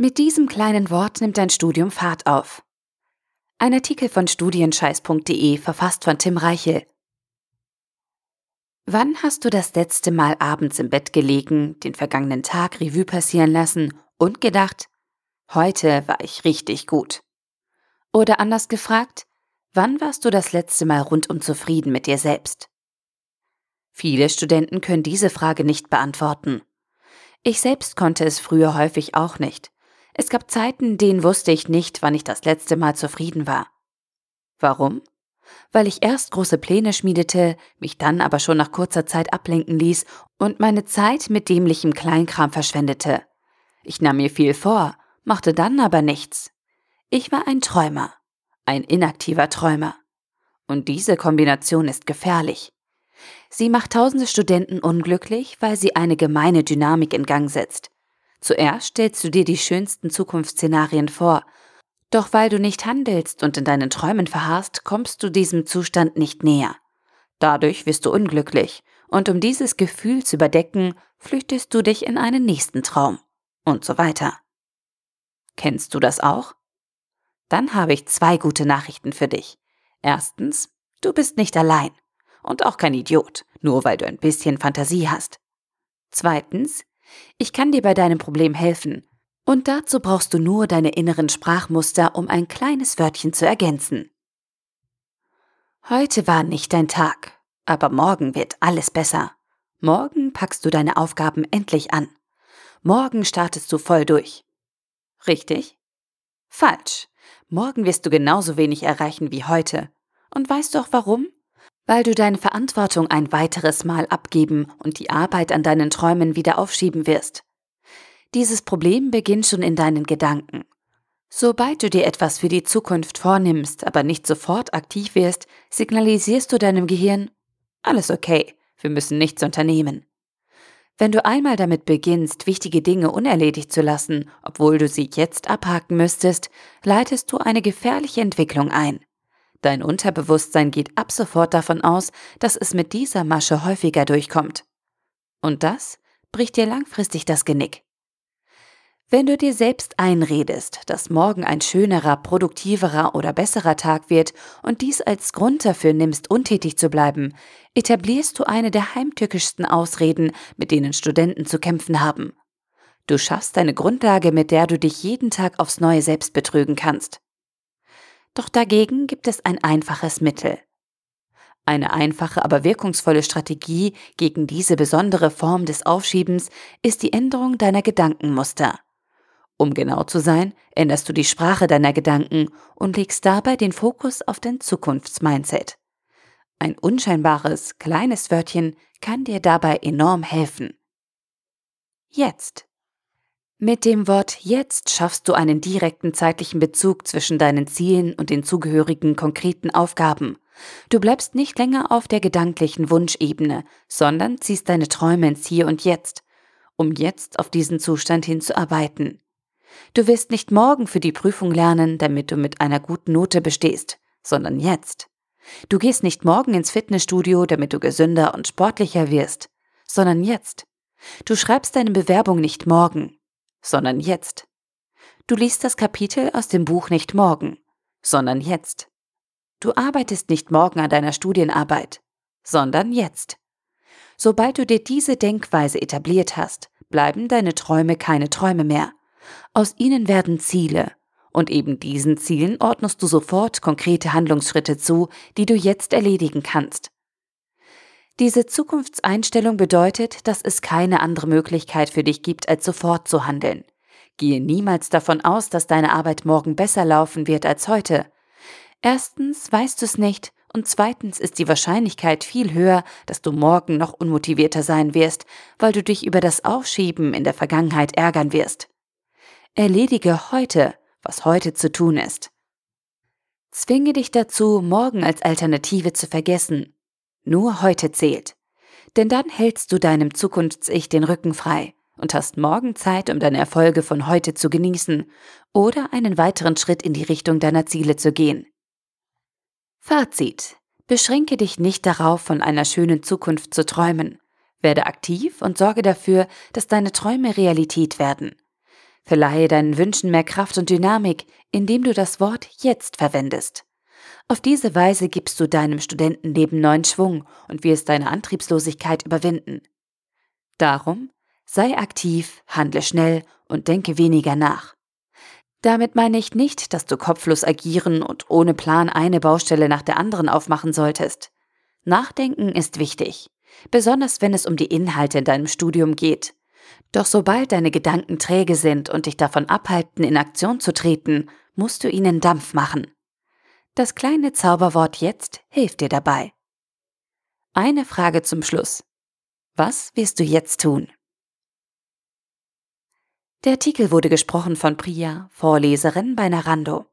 Mit diesem kleinen Wort nimmt dein Studium Fahrt auf. Ein Artikel von studienscheiß.de verfasst von Tim Reichel. Wann hast du das letzte Mal abends im Bett gelegen, den vergangenen Tag Revue passieren lassen und gedacht, heute war ich richtig gut? Oder anders gefragt, wann warst du das letzte Mal rundum zufrieden mit dir selbst? Viele Studenten können diese Frage nicht beantworten. Ich selbst konnte es früher häufig auch nicht. Es gab Zeiten, denen wusste ich nicht, wann ich das letzte Mal zufrieden war. Warum? Weil ich erst große Pläne schmiedete, mich dann aber schon nach kurzer Zeit ablenken ließ und meine Zeit mit dämlichem Kleinkram verschwendete. Ich nahm mir viel vor, machte dann aber nichts. Ich war ein Träumer, ein inaktiver Träumer. Und diese Kombination ist gefährlich. Sie macht tausende Studenten unglücklich, weil sie eine gemeine Dynamik in Gang setzt. Zuerst stellst du dir die schönsten Zukunftsszenarien vor. Doch weil du nicht handelst und in deinen Träumen verharrst, kommst du diesem Zustand nicht näher. Dadurch wirst du unglücklich, und um dieses Gefühl zu überdecken, flüchtest du dich in einen nächsten Traum. Und so weiter. Kennst du das auch? Dann habe ich zwei gute Nachrichten für dich. Erstens, du bist nicht allein. Und auch kein Idiot, nur weil du ein bisschen Fantasie hast. Zweitens, ich kann dir bei deinem Problem helfen. Und dazu brauchst du nur deine inneren Sprachmuster, um ein kleines Wörtchen zu ergänzen. Heute war nicht dein Tag, aber morgen wird alles besser. Morgen packst du deine Aufgaben endlich an. Morgen startest du voll durch. Richtig? Falsch. Morgen wirst du genauso wenig erreichen wie heute. Und weißt du auch warum? Weil du deine Verantwortung ein weiteres Mal abgeben und die Arbeit an deinen Träumen wieder aufschieben wirst. Dieses Problem beginnt schon in deinen Gedanken. Sobald du dir etwas für die Zukunft vornimmst, aber nicht sofort aktiv wirst, signalisierst du deinem Gehirn, alles okay, wir müssen nichts unternehmen. Wenn du einmal damit beginnst, wichtige Dinge unerledigt zu lassen, obwohl du sie jetzt abhaken müsstest, leitest du eine gefährliche Entwicklung ein. Dein Unterbewusstsein geht ab sofort davon aus, dass es mit dieser Masche häufiger durchkommt. Und das bricht dir langfristig das Genick. Wenn du dir selbst einredest, dass morgen ein schönerer, produktiverer oder besserer Tag wird und dies als Grund dafür nimmst, untätig zu bleiben, etablierst du eine der heimtückischsten Ausreden, mit denen Studenten zu kämpfen haben. Du schaffst eine Grundlage, mit der du dich jeden Tag aufs Neue selbst betrügen kannst. Doch dagegen gibt es ein einfaches Mittel. Eine einfache, aber wirkungsvolle Strategie gegen diese besondere Form des Aufschiebens ist die Änderung deiner Gedankenmuster. Um genau zu sein, änderst du die Sprache deiner Gedanken und legst dabei den Fokus auf dein Zukunftsmindset. Ein unscheinbares, kleines Wörtchen kann dir dabei enorm helfen. Jetzt. Mit dem Wort jetzt schaffst du einen direkten zeitlichen Bezug zwischen deinen Zielen und den zugehörigen konkreten Aufgaben. Du bleibst nicht länger auf der gedanklichen Wunschebene, sondern ziehst deine Träume ins Hier und Jetzt, um jetzt auf diesen Zustand hinzuarbeiten. Du wirst nicht morgen für die Prüfung lernen, damit du mit einer guten Note bestehst, sondern jetzt. Du gehst nicht morgen ins Fitnessstudio, damit du gesünder und sportlicher wirst, sondern jetzt. Du schreibst deine Bewerbung nicht morgen, sondern jetzt. Du liest das Kapitel aus dem Buch nicht morgen, sondern jetzt. Du arbeitest nicht morgen an deiner Studienarbeit, sondern jetzt. Sobald du dir diese Denkweise etabliert hast, bleiben deine Träume keine Träume mehr. Aus ihnen werden Ziele, und eben diesen Zielen ordnest du sofort konkrete Handlungsschritte zu, die du jetzt erledigen kannst. Diese Zukunftseinstellung bedeutet, dass es keine andere Möglichkeit für dich gibt, als sofort zu handeln. Gehe niemals davon aus, dass deine Arbeit morgen besser laufen wird als heute. Erstens weißt du es nicht und zweitens ist die Wahrscheinlichkeit viel höher, dass du morgen noch unmotivierter sein wirst, weil du dich über das Aufschieben in der Vergangenheit ärgern wirst. Erledige heute, was heute zu tun ist. Zwinge dich dazu, morgen als Alternative zu vergessen nur heute zählt. Denn dann hältst du deinem Zukunfts-Ich den Rücken frei und hast morgen Zeit, um deine Erfolge von heute zu genießen oder einen weiteren Schritt in die Richtung deiner Ziele zu gehen. Fazit. Beschränke dich nicht darauf, von einer schönen Zukunft zu träumen. Werde aktiv und sorge dafür, dass deine Träume Realität werden. Verleihe deinen Wünschen mehr Kraft und Dynamik, indem du das Wort jetzt verwendest. Auf diese Weise gibst du deinem Studentenleben neuen Schwung und wirst deine Antriebslosigkeit überwinden. Darum sei aktiv, handle schnell und denke weniger nach. Damit meine ich nicht, dass du kopflos agieren und ohne Plan eine Baustelle nach der anderen aufmachen solltest. Nachdenken ist wichtig, besonders wenn es um die Inhalte in deinem Studium geht. Doch sobald deine Gedanken träge sind und dich davon abhalten, in Aktion zu treten, musst du ihnen Dampf machen. Das kleine Zauberwort jetzt hilft dir dabei. Eine Frage zum Schluss. Was wirst du jetzt tun? Der Artikel wurde gesprochen von Priya, Vorleserin bei Narando.